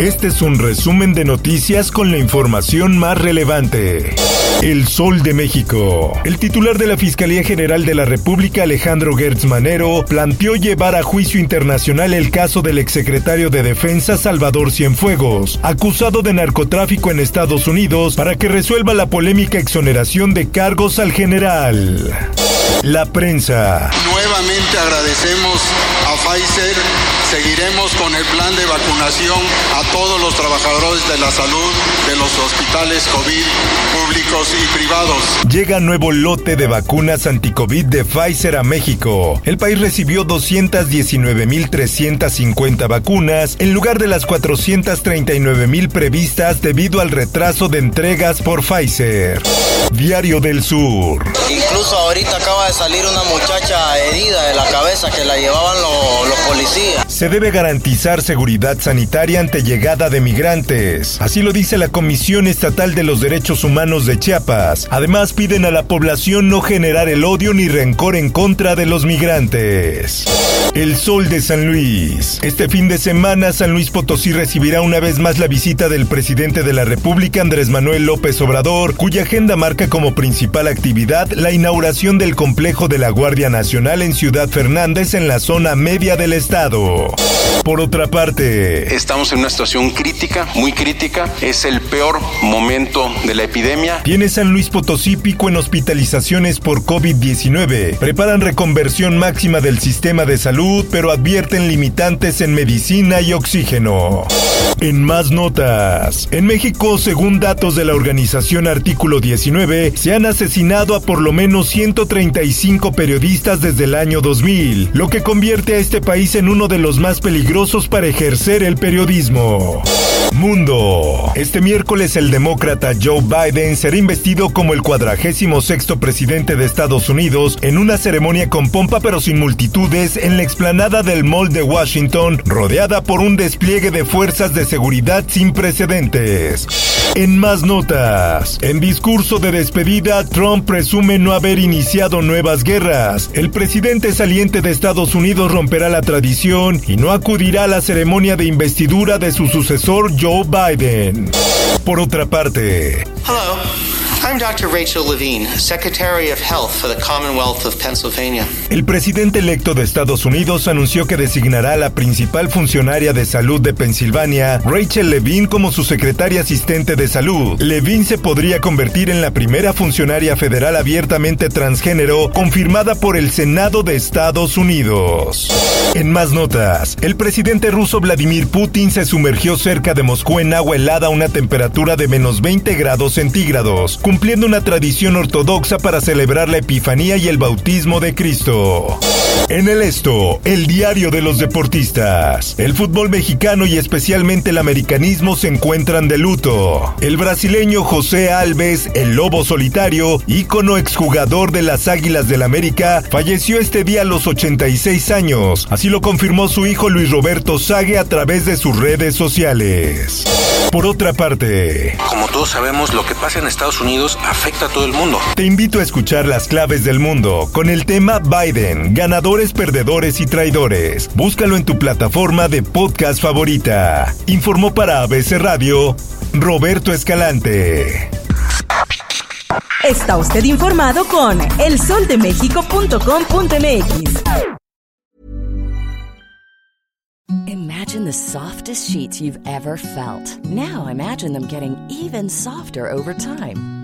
Este es un resumen de noticias con la información más relevante. El Sol de México. El titular de la Fiscalía General de la República, Alejandro Gertz Manero, planteó llevar a juicio internacional el caso del exsecretario de Defensa Salvador Cienfuegos, acusado de narcotráfico en Estados Unidos, para que resuelva la polémica exoneración de cargos al general. La prensa. Nuevamente agradecemos a Pfizer. Seguiremos con el plan de vacunación a todos los trabajadores de la salud de los hospitales COVID públicos y privados. Llega nuevo lote de vacunas anticovid de Pfizer a México. El país recibió 219.350 vacunas en lugar de las 439.000 previstas debido al retraso de entregas por Pfizer. Diario del Sur. Incluso ahorita acaba de salir una muchacha herida de la cabeza que la llevaban lo- los policías. Se debe garantizar seguridad sanitaria ante llegada de migrantes. Así lo dice la Comisión Estatal de los Derechos Humanos de Chiapas. Además, piden a la población no generar el odio ni rencor en contra de los migrantes. El Sol de San Luis. Este fin de semana, San Luis Potosí recibirá una vez más la visita del presidente de la República, Andrés Manuel López Obrador, cuya agenda marca como principal actividad la inauguración del complejo de la Guardia Nacional en Ciudad Fernández, en la zona media del estado. Por otra parte, Estamos en una situación crítica, muy crítica. Es el peor momento de la epidemia. tiene San Luis Potosí pico en hospitalizaciones por COVID-19. Preparan reconversión máxima del sistema de salud, pero advierten limitantes en medicina y oxígeno. En más notas, en México, según datos de la organización Artículo 19, se han asesinado a por lo menos 135 periodistas desde el año 2000, lo que convierte a este país en uno de los más peligrosos para ejercer el periodismo. Mundo. Este miércoles el demócrata Joe Biden será investido como el cuadragésimo sexto presidente de Estados Unidos en una ceremonia con pompa pero sin multitudes en la explanada del Mall de Washington, rodeada por un despliegue de fuerzas de seguridad sin precedentes. En más notas, en discurso de despedida, Trump presume no haber iniciado nuevas guerras. El presidente saliente de Estados Unidos romperá la tradición y no acudirá a la ceremonia de investidura de su sucesor Joe Biden. Por otra parte, I'm Dr. Rachel Levine, Secretary of Health for the Commonwealth of Pennsylvania. el presidente electo de Estados Unidos anunció que designará a la principal funcionaria de salud de Pensilvania, Rachel Levine, como su secretaria asistente de salud. Levine se podría convertir en la primera funcionaria federal abiertamente transgénero confirmada por el Senado de Estados Unidos. En más notas, el presidente ruso Vladimir Putin se sumergió cerca de Moscú en agua helada a una temperatura de menos 20 grados centígrados, cumpliendo una tradición ortodoxa para celebrar la Epifanía y el bautismo de Cristo. En el esto, el diario de los deportistas. El fútbol mexicano y especialmente el americanismo se encuentran de luto. El brasileño José Alves, el lobo solitario, ícono exjugador de las Águilas del América, falleció este día a los 86 años. Así lo confirmó su hijo Luis Roberto Sague a través de sus redes sociales. Por otra parte, Como todos sabemos, lo que pasa en Estados Unidos afecta a todo el mundo. te invito a escuchar las claves del mundo con el tema Biden, ganadores, perdedores y traidores. Búscalo en tu plataforma de podcast favorita. Informó para ABC Radio Roberto Escalante. Está usted informado con elsoldemexico.com.mx. Imagine the softest sheets you've ever felt. Now imagine them getting even softer over time.